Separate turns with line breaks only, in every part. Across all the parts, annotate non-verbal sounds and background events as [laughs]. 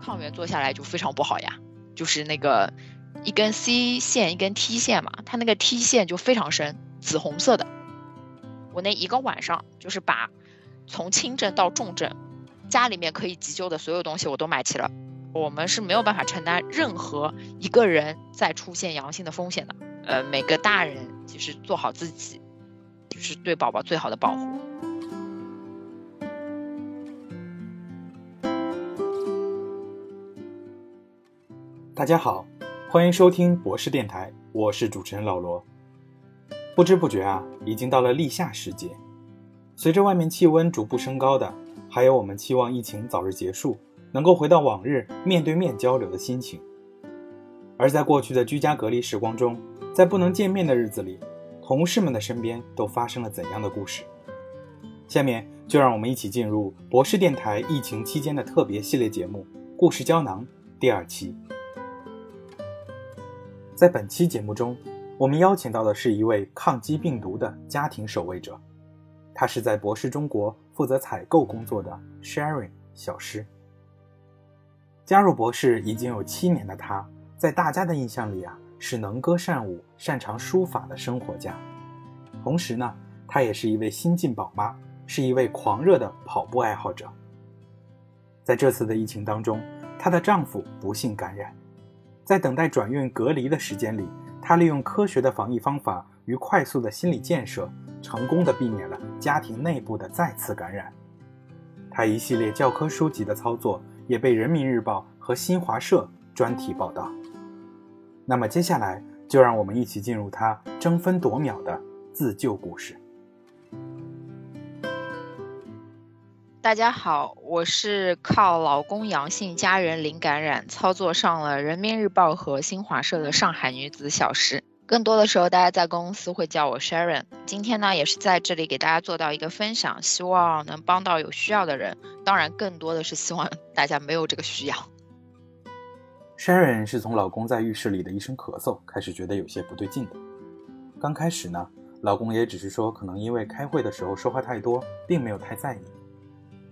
抗原做下来就非常不好呀，就是那个一根 C 线一根 T 线嘛，它那个 T 线就非常深，紫红色的。我那一个晚上就是把从轻症到重症，家里面可以急救的所有东西我都买齐了。我们是没有办法承担任何一个人再出现阳性的风险的。呃，每个大人其实做好自己，就是对宝宝最好的保护。
大家好，欢迎收听博士电台，我是主持人老罗。不知不觉啊，已经到了立夏时节，随着外面气温逐步升高的，还有我们期望疫情早日结束。能够回到往日面对面交流的心情，而在过去的居家隔离时光中，在不能见面的日子里，同事们的身边都发生了怎样的故事？下面就让我们一起进入博士电台疫情期间的特别系列节目《故事胶囊》第二期。在本期节目中，我们邀请到的是一位抗击病毒的家庭守卫者，他是在博士中国负责采购工作的 Sharon 小诗。加入博士已经有七年的他，在大家的印象里啊，是能歌善舞、擅长书法的生活家。同时呢，她也是一位新晋宝妈，是一位狂热的跑步爱好者。在这次的疫情当中，她的丈夫不幸感染，在等待转运隔离的时间里，他利用科学的防疫方法与快速的心理建设，成功的避免了家庭内部的再次感染。他一系列教科书级的操作。也被人民日报和新华社专题报道。那么接下来就让我们一起进入他争分夺秒的自救故事。
大家好，我是靠老公阳性、家人零感染，操作上了人民日报和新华社的上海女子小时。更多的时候，大家在公司会叫我 Sharon。今天呢，也是在这里给大家做到一个分享，希望能帮到有需要的人。当然，更多的是希望大家没有这个需要。
Sharon 是从老公在浴室里的一声咳嗽开始觉得有些不对劲的。刚开始呢，老公也只是说可能因为开会的时候说话太多，并没有太在意。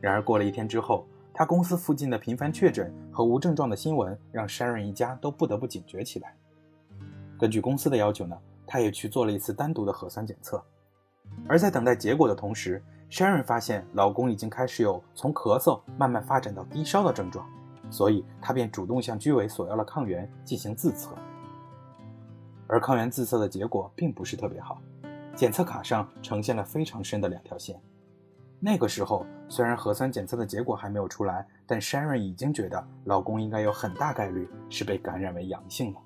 然而过了一天之后，他公司附近的频繁确诊和无症状的新闻，让 Sharon 一家都不得不警觉起来。根据公司的要求呢，他也去做了一次单独的核酸检测。而在等待结果的同时，Sharon 发现老公已经开始有从咳嗽慢慢发展到低烧的症状，所以她便主动向居委索要了抗原进行自测。而抗原自测的结果并不是特别好，检测卡上呈现了非常深的两条线。那个时候，虽然核酸检测的结果还没有出来，但 Sharon 已经觉得老公应该有很大概率是被感染为阳性了。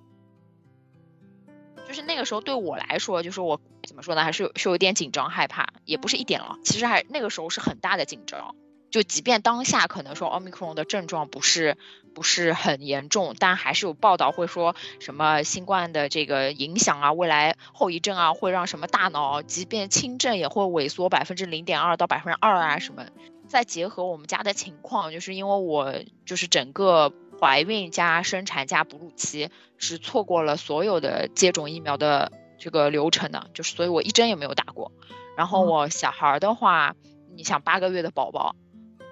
就是那个时候对我来说，就是我怎么说呢，还是是有点紧张害怕，也不是一点了。其实还那个时候是很大的紧张。就即便当下可能说奥密克戎的症状不是不是很严重，但还是有报道会说什么新冠的这个影响啊，未来后遗症啊，会让什么大脑即便轻症也会萎缩百分之零点二到百分之二啊什么。再结合我们家的情况，就是因为我就是整个。怀孕加生产加哺乳期是错过了所有的接种疫苗的这个流程的，就是所以我一针也没有打过。然后我小孩的话，你想八个月的宝宝，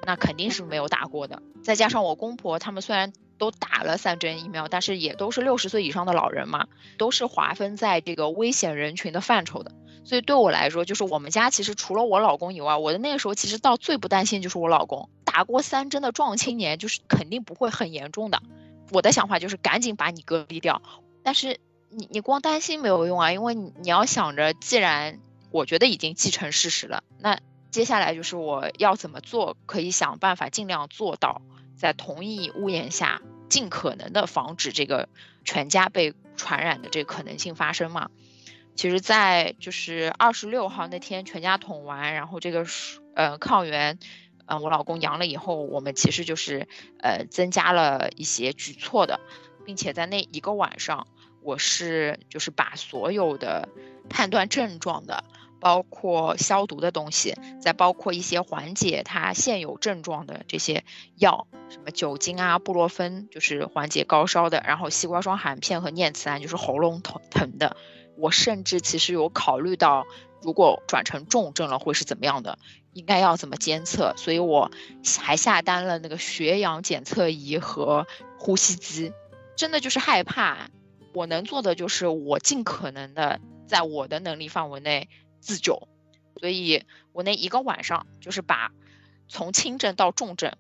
那肯定是没有打过的。再加上我公婆他们虽然都打了三针疫苗，但是也都是六十岁以上的老人嘛，都是划分在这个危险人群的范畴的。所以对我来说，就是我们家其实除了我老公以外，我的那个时候其实到最不担心就是我老公打过三针的壮青年，就是肯定不会很严重的。我的想法就是赶紧把你隔离掉。但是你你光担心没有用啊，因为你你要想着，既然我觉得已经既成事实了，那接下来就是我要怎么做，可以想办法尽量做到在同一屋檐下，尽可能的防止这个全家被传染的这个可能性发生嘛。其实，在就是二十六号那天，全家捅完，然后这个呃抗原，嗯，我老公阳了以后，我们其实就是呃增加了一些举措的，并且在那一个晚上，我是就是把所有的判断症状的，包括消毒的东西，再包括一些缓解它现有症状的这些药，什么酒精啊、布洛芬就是缓解高烧的，然后西瓜霜含片和念慈庵就是喉咙疼疼的。我甚至其实有考虑到如果转成重症了会是怎么样的，应该要怎么监测，所以我还下单了那个血氧检测仪和呼吸机，真的就是害怕。我能做的就是我尽可能的在我的能力范围内自救，所以我那一个晚上就是把从轻症到重症，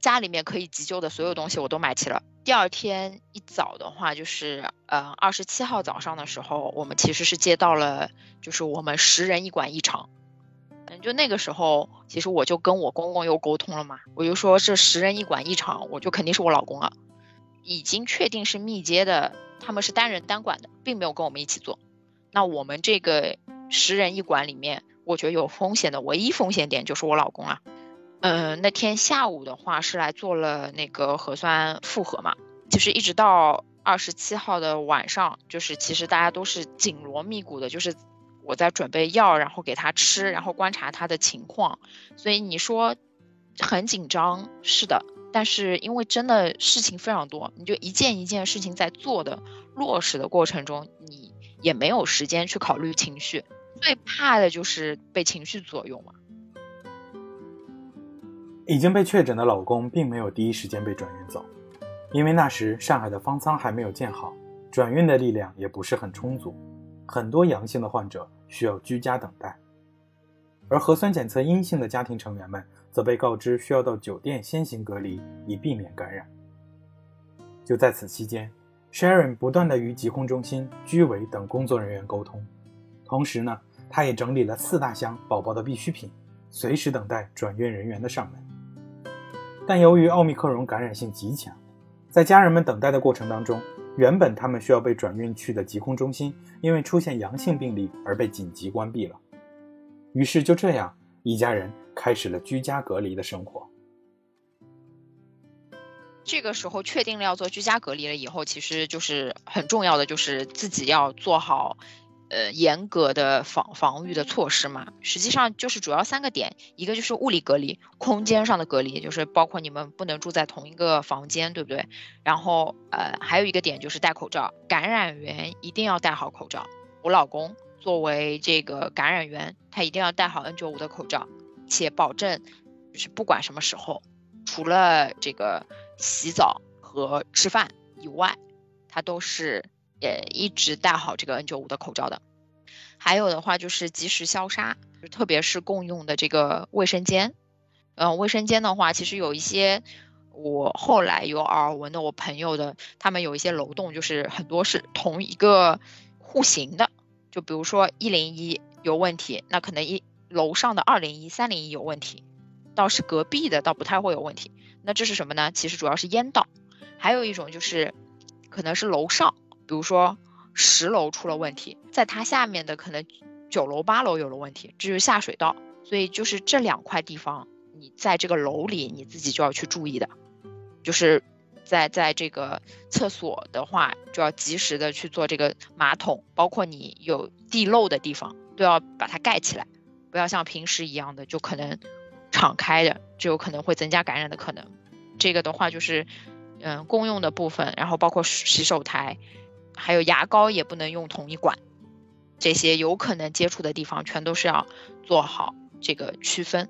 家里面可以急救的所有东西我都买齐了。第二天一早的话，就是呃二十七号早上的时候，我们其实是接到了就是我们十人一馆异常，嗯，就那个时候其实我就跟我公公又沟通了嘛，我就说这十人一馆异常，我就肯定是我老公了，已经确定是密接的。他们是单人单管的，并没有跟我们一起做。那我们这个十人一管里面，我觉得有风险的唯一风险点就是我老公啊。嗯，那天下午的话是来做了那个核酸复核嘛，就是一直到二十七号的晚上，就是其实大家都是紧锣密鼓的，就是我在准备药，然后给他吃，然后观察他的情况。所以你说很紧张，是的。但是因为真的事情非常多，你就一件一件事情在做的落实的过程中，你也没有时间去考虑情绪，最怕的就是被情绪左右嘛。
已经被确诊的老公并没有第一时间被转运走，因为那时上海的方舱还没有建好，转运的力量也不是很充足，很多阳性的患者需要居家等待，而核酸检测阴性的家庭成员们。则被告知需要到酒店先行隔离，以避免感染。就在此期间，Sharon 不断的与疾控中心、居委等工作人员沟通，同时呢，他也整理了四大箱宝宝的必需品，随时等待转运人员的上门。但由于奥密克戎感染性极强，在家人们等待的过程当中，原本他们需要被转运去的疾控中心，因为出现阳性病例而被紧急关闭了。于是就这样，一家人。开始了居家隔离的生活。
这个时候确定了要做居家隔离了以后，其实就是很重要的，就是自己要做好呃严格的防防御的措施嘛。实际上就是主要三个点，一个就是物理隔离，空间上的隔离，就是包括你们不能住在同一个房间，对不对？然后呃还有一个点就是戴口罩，感染源一定要戴好口罩。我老公作为这个感染源，他一定要戴好 N95 的口罩。且保证，就是不管什么时候，除了这个洗澡和吃饭以外，他都是呃一直戴好这个 N95 的口罩的。还有的话就是及时消杀，就特别是共用的这个卫生间。嗯，卫生间的话，其实有一些我后来有耳闻的，我朋友的，他们有一些楼栋就是很多是同一个户型的，就比如说一零一有问题，那可能一。楼上的二零一、三零一有问题，倒是隔壁的倒不太会有问题。那这是什么呢？其实主要是烟道，还有一种就是可能是楼上，比如说十楼出了问题，在它下面的可能九楼、八楼有了问题，这就是下水道。所以就是这两块地方，你在这个楼里你自己就要去注意的，就是在在这个厕所的话，就要及时的去做这个马桶，包括你有地漏的地方都要把它盖起来。不要像平时一样的，就可能敞开的，就有可能会增加感染的可能。这个的话就是，嗯，公用的部分，然后包括洗手台，还有牙膏也不能用同一管，这些有可能接触的地方全都是要做好这个区分。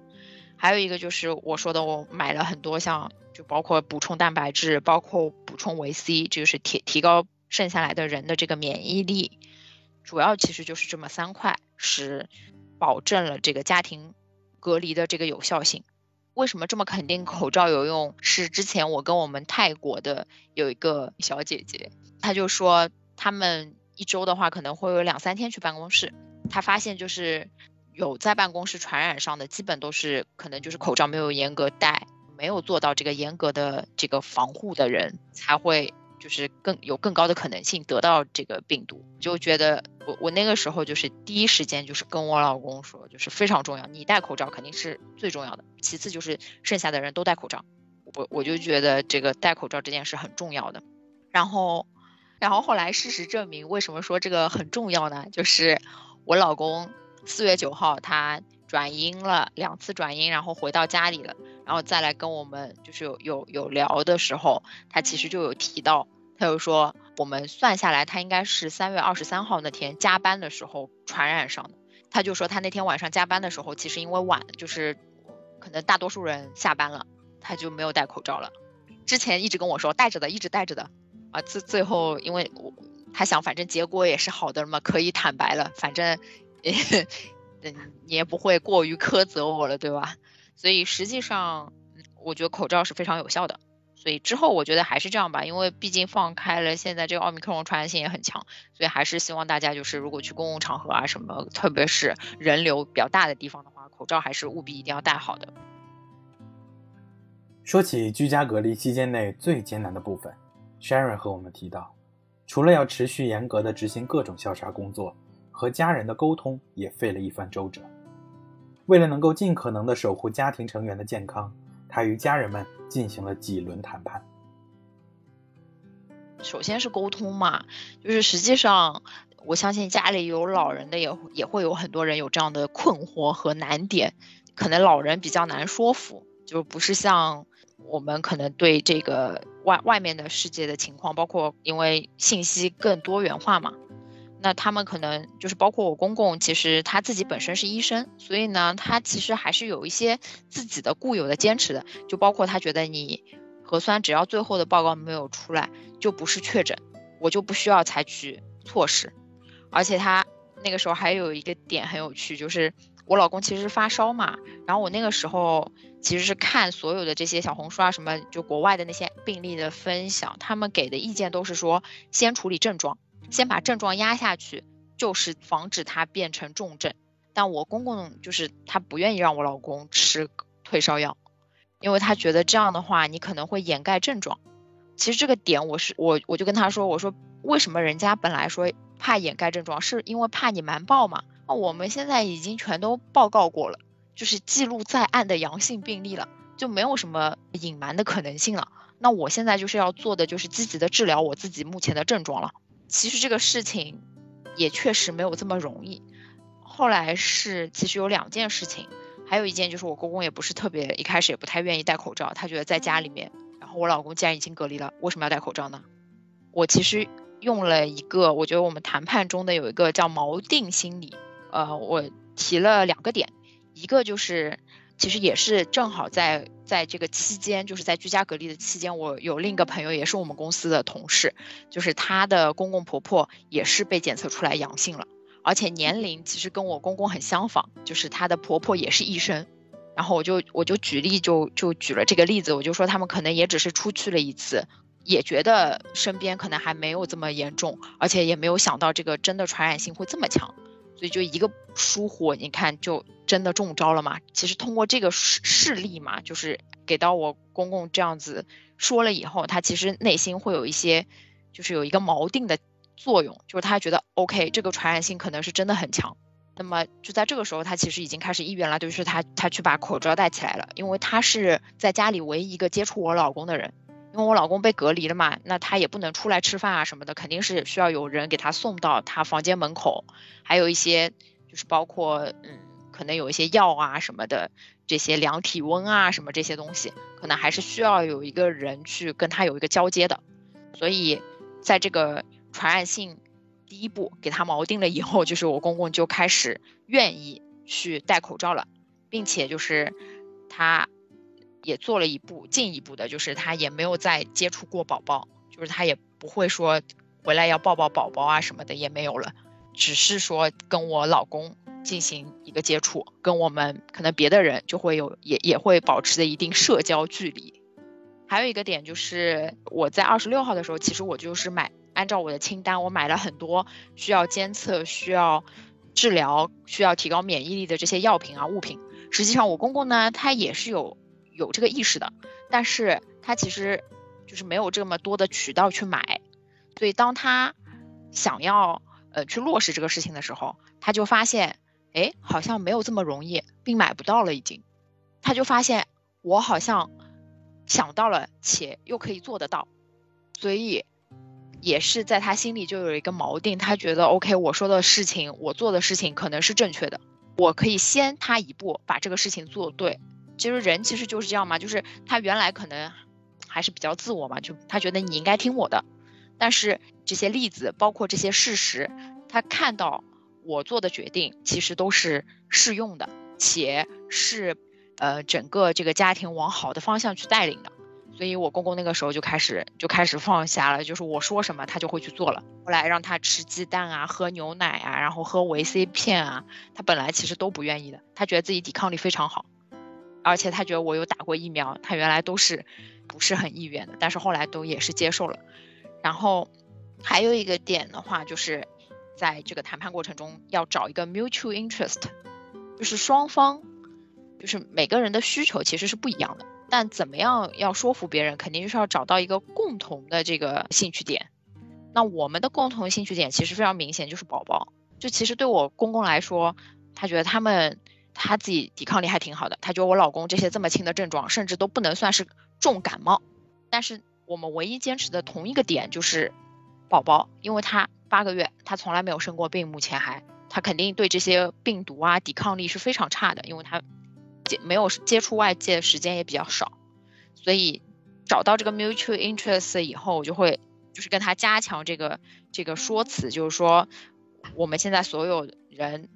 还有一个就是我说的，我买了很多像，就包括补充蛋白质，包括补充维 C，就是提提高剩下来的人的这个免疫力。主要其实就是这么三块是。保证了这个家庭隔离的这个有效性。为什么这么肯定口罩有用？是之前我跟我们泰国的有一个小姐姐，她就说他们一周的话可能会有两三天去办公室，他发现就是有在办公室传染上的，基本都是可能就是口罩没有严格戴，没有做到这个严格的这个防护的人才会。就是更有更高的可能性得到这个病毒，就觉得我我那个时候就是第一时间就是跟我老公说，就是非常重要，你戴口罩肯定是最重要的，其次就是剩下的人都戴口罩，我我就觉得这个戴口罩这件事很重要的。然后，然后后来事实证明，为什么说这个很重要呢？就是我老公四月九号他转阴了两次转阴，然后回到家里了。然后再来跟我们就是有有有聊的时候，他其实就有提到，他就说我们算下来，他应该是三月二十三号那天加班的时候传染上的。他就说他那天晚上加班的时候，其实因为晚，就是可能大多数人下班了，他就没有戴口罩了。之前一直跟我说戴着的，一直戴着的，啊，最最后因为我他想反正结果也是好的嘛，可以坦白了，反正，嗯，也不会过于苛责我了，对吧？所以实际上，我觉得口罩是非常有效的。所以之后我觉得还是这样吧，因为毕竟放开了，现在这个奥密克戎传染性也很强，所以还是希望大家就是如果去公共场合啊什么，特别是人流比较大的地方的话，口罩还是务必一定要戴好的。
说起居家隔离期间内最艰难的部分，Sharon 和我们提到，除了要持续严格的执行各种消杀工作，和家人的沟通也费了一番周折。为了能够尽可能的守护家庭成员的健康。他与家人们进行了几轮谈判。
首先是沟通嘛，就是实际上，我相信家里有老人的也也会有很多人有这样的困惑和难点，可能老人比较难说服，就不是像我们可能对这个外外面的世界的情况，包括因为信息更多元化嘛。那他们可能就是包括我公公，其实他自己本身是医生，所以呢，他其实还是有一些自己的固有的坚持的，就包括他觉得你核酸只要最后的报告没有出来，就不是确诊，我就不需要采取措施。而且他那个时候还有一个点很有趣，就是我老公其实是发烧嘛，然后我那个时候其实是看所有的这些小红书啊什么，就国外的那些病例的分享，他们给的意见都是说先处理症状。先把症状压下去，就是防止它变成重症。但我公公就是他不愿意让我老公吃退烧药，因为他觉得这样的话你可能会掩盖症状。其实这个点我是我我就跟他说，我说为什么人家本来说怕掩盖症状，是因为怕你瞒报嘛？那我们现在已经全都报告过了，就是记录在案的阳性病例了，就没有什么隐瞒的可能性了。那我现在就是要做的就是积极的治疗我自己目前的症状了。其实这个事情也确实没有这么容易。后来是其实有两件事情，还有一件就是我公公也不是特别一开始也不太愿意戴口罩，他觉得在家里面，然后我老公既然已经隔离了，为什么要戴口罩呢？我其实用了一个，我觉得我们谈判中的有一个叫锚定心理，呃，我提了两个点，一个就是。其实也是正好在在这个期间，就是在居家隔离的期间，我有另一个朋友，也是我们公司的同事，就是她的公公婆婆也是被检测出来阳性了，而且年龄其实跟我公公很相仿，就是她的婆婆也是医生，然后我就我就举例就就举了这个例子，我就说他们可能也只是出去了一次，也觉得身边可能还没有这么严重，而且也没有想到这个真的传染性会这么强。所以就一个疏忽，你看就真的中招了嘛？其实通过这个事事例嘛，就是给到我公公这样子说了以后，他其实内心会有一些，就是有一个锚定的作用，就是他觉得 OK，这个传染性可能是真的很强。那么就在这个时候，他其实已经开始意愿了，就是他他去把口罩戴起来了，因为他是在家里唯一一个接触我老公的人。因为我老公被隔离了嘛，那他也不能出来吃饭啊什么的，肯定是需要有人给他送到他房间门口，还有一些就是包括嗯，可能有一些药啊什么的，这些量体温啊什么这些东西，可能还是需要有一个人去跟他有一个交接的。所以在这个传染性第一步给他锚定了以后，就是我公公就开始愿意去戴口罩了，并且就是他。也做了一步进一步的，就是他也没有再接触过宝宝，就是他也不会说回来要抱抱宝宝啊什么的也没有了，只是说跟我老公进行一个接触，跟我们可能别的人就会有也也会保持着一定社交距离。还有一个点就是我在二十六号的时候，其实我就是买按照我的清单，我买了很多需要监测、需要治疗、需要提高免疫力的这些药品啊物品。实际上我公公呢，他也是有。有这个意识的，但是他其实就是没有这么多的渠道去买，所以当他想要呃去落实这个事情的时候，他就发现，哎，好像没有这么容易，并买不到了已经，他就发现我好像想到了，且又可以做得到，所以也是在他心里就有一个锚定，他觉得 OK，我说的事情，我做的事情可能是正确的，我可以先他一步把这个事情做对。其实人其实就是这样嘛，就是他原来可能还是比较自我嘛，就他觉得你应该听我的。但是这些例子，包括这些事实，他看到我做的决定其实都是适用的，且是呃整个这个家庭往好的方向去带领的。所以我公公那个时候就开始就开始放下了，就是我说什么他就会去做了。后来让他吃鸡蛋啊，喝牛奶啊，然后喝维 C 片啊，他本来其实都不愿意的，他觉得自己抵抗力非常好，而且他觉得我有打过疫苗，他原来都是不是很意愿的，但是后来都也是接受了。然后还有一个点的话，就是在这个谈判过程中要找一个 mutual interest，就是双方就是每个人的需求其实是不一样的。但怎么样要说服别人，肯定就是要找到一个共同的这个兴趣点。那我们的共同兴趣点其实非常明显，就是宝宝。就其实对我公公来说，他觉得他们他自己抵抗力还挺好的。他觉得我老公这些这么轻的症状，甚至都不能算是重感冒。但是我们唯一坚持的同一个点就是宝宝，因为他八个月，他从来没有生过病，目前还他肯定对这些病毒啊抵抗力是非常差的，因为他接。没有接触外界的时间也比较少，所以找到这个 mutual interest 以后，我就会就是跟他加强这个这个说辞，就是说我们现在所有人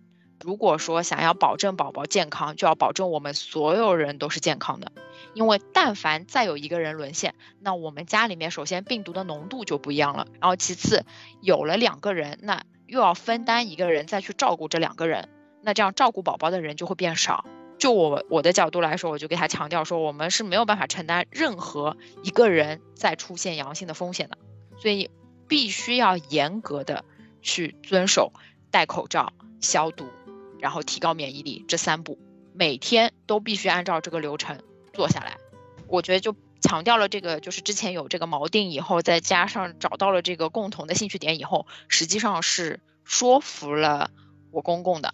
如果说想要保证宝宝健康，就要保证我们所有人都是健康的，因为但凡再有一个人沦陷，那我们家里面首先病毒的浓度就不一样了，然后其次有了两个人，那又要分担一个人再去照顾这两个人，那这样照顾宝宝的人就会变少。就我我的角度来说，我就给他强调说，我们是没有办法承担任何一个人再出现阳性的风险的，所以必须要严格的去遵守戴口罩、消毒，然后提高免疫力这三步，每天都必须按照这个流程做下来。我觉得就强调了这个，就是之前有这个锚定以后，再加上找到了这个共同的兴趣点以后，实际上是说服了我公公的。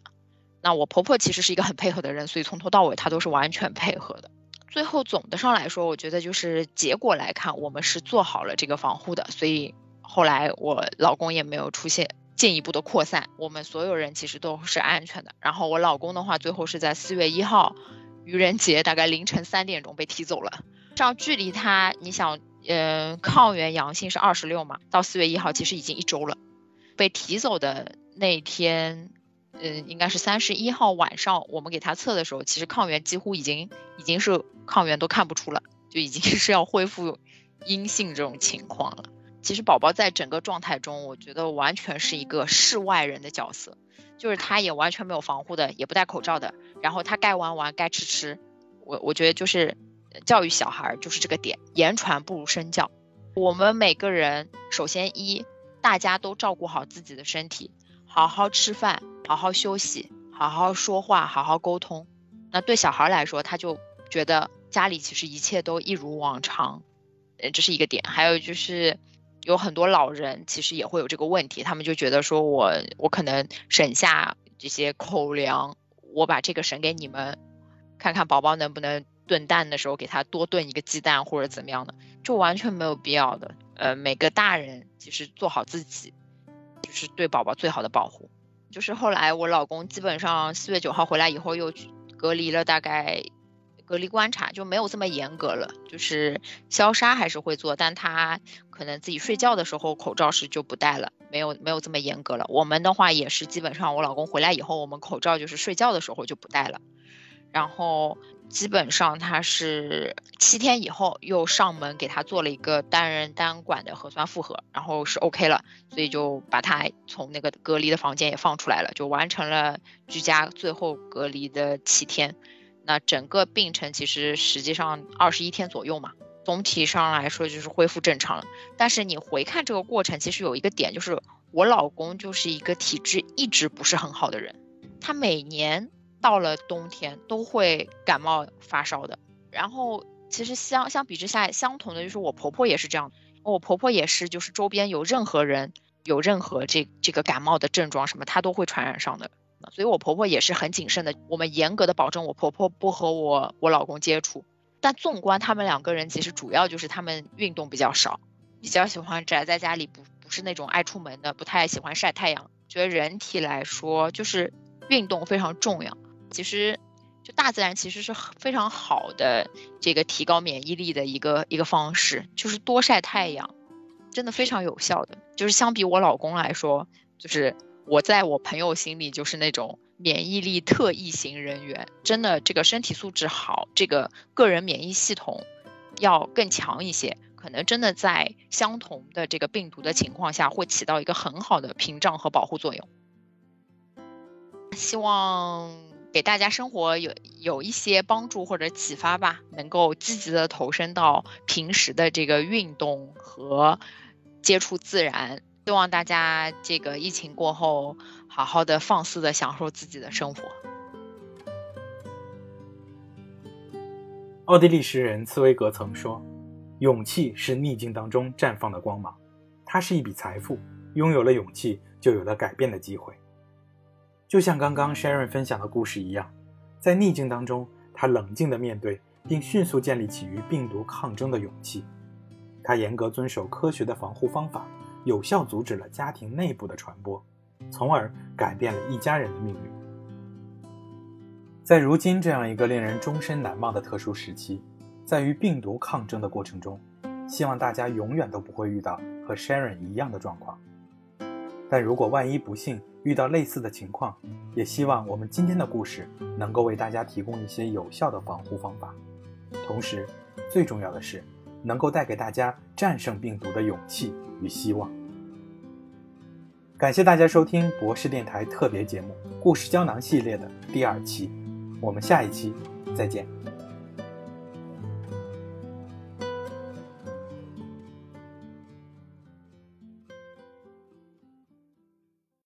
那我婆婆其实是一个很配合的人，所以从头到尾她都是完全配合的。最后总的上来说，我觉得就是结果来看，我们是做好了这个防护的，所以后来我老公也没有出现进一步的扩散，我们所有人其实都是安全的。然后我老公的话，最后是在四月一号愚人节大概凌晨三点钟被提走了。这样距离他，你想，嗯，抗原阳性是二十六嘛，到四月一号其实已经一周了。被提走的那天。嗯，应该是三十一号晚上，我们给他测的时候，其实抗原几乎已经已经是抗原都看不出了，就已经 [laughs] 是要恢复阴性这种情况了。其实宝宝在整个状态中，我觉得完全是一个世外人的角色，就是他也完全没有防护的，也不戴口罩的，然后他该玩玩，该吃吃。我我觉得就是教育小孩就是这个点，言传不如身教。我们每个人首先一，大家都照顾好自己的身体，好好吃饭。好好休息，好好说话，好好沟通。那对小孩来说，他就觉得家里其实一切都一如往常，呃，这是一个点。还有就是有很多老人其实也会有这个问题，他们就觉得说我我可能省下这些口粮，我把这个省给你们，看看宝宝能不能炖蛋的时候给他多炖一个鸡蛋或者怎么样的，就完全没有必要的。呃，每个大人其实做好自己，就是对宝宝最好的保护。就是后来我老公基本上四月九号回来以后又隔离了，大概隔离观察就没有这么严格了。就是消杀还是会做，但他可能自己睡觉的时候口罩是就不戴了，没有没有这么严格了。我们的话也是基本上我老公回来以后，我们口罩就是睡觉的时候就不戴了，然后。基本上他是七天以后又上门给他做了一个单人单管的核酸复核，然后是 OK 了，所以就把他从那个隔离的房间也放出来了，就完成了居家最后隔离的七天。那整个病程其实实际上二十一天左右嘛，总体上来说就是恢复正常了。但是你回看这个过程，其实有一个点就是我老公就是一个体质一直不是很好的人，他每年。到了冬天都会感冒发烧的，然后其实相相比之下，相同的就是我婆婆也是这样，我婆婆也是，就是周边有任何人有任何这这个感冒的症状什么，她都会传染上的，所以我婆婆也是很谨慎的，我们严格的保证我婆婆不和我我老公接触。但纵观他们两个人，其实主要就是他们运动比较少，比较喜欢宅在家里，不不是那种爱出门的，不太喜欢晒太阳。觉得人体来说，就是运动非常重要。其实，就大自然其实是非常好的这个提高免疫力的一个一个方式，就是多晒太阳，真的非常有效的。就是相比我老公来说，就是我在我朋友心里就是那种免疫力特异型人员，真的这个身体素质好，这个个人免疫系统要更强一些，可能真的在相同的这个病毒的情况下，会起到一个很好的屏障和保护作用。希望。给大家生活有有一些帮助或者启发吧，能够积极的投身到平时的这个运动和接触自然。希望大家这个疫情过后，好好的放肆的享受自己的生活。
奥地利诗人茨威格曾说：“勇气是逆境当中绽放的光芒，它是一笔财富。拥有了勇气，就有了改变的机会。”就像刚刚 Sharon 分享的故事一样，在逆境当中，他冷静的面对，并迅速建立起与病毒抗争的勇气。他严格遵守科学的防护方法，有效阻止了家庭内部的传播，从而改变了一家人的命运。在如今这样一个令人终身难忘的特殊时期，在与病毒抗争的过程中，希望大家永远都不会遇到和 Sharon 一样的状况。但如果万一不幸遇到类似的情况，也希望我们今天的故事能够为大家提供一些有效的防护方法，同时，最重要的是能够带给大家战胜病毒的勇气与希望。感谢大家收听博士电台特别节目《故事胶囊》系列的第二期，我们下一期再见。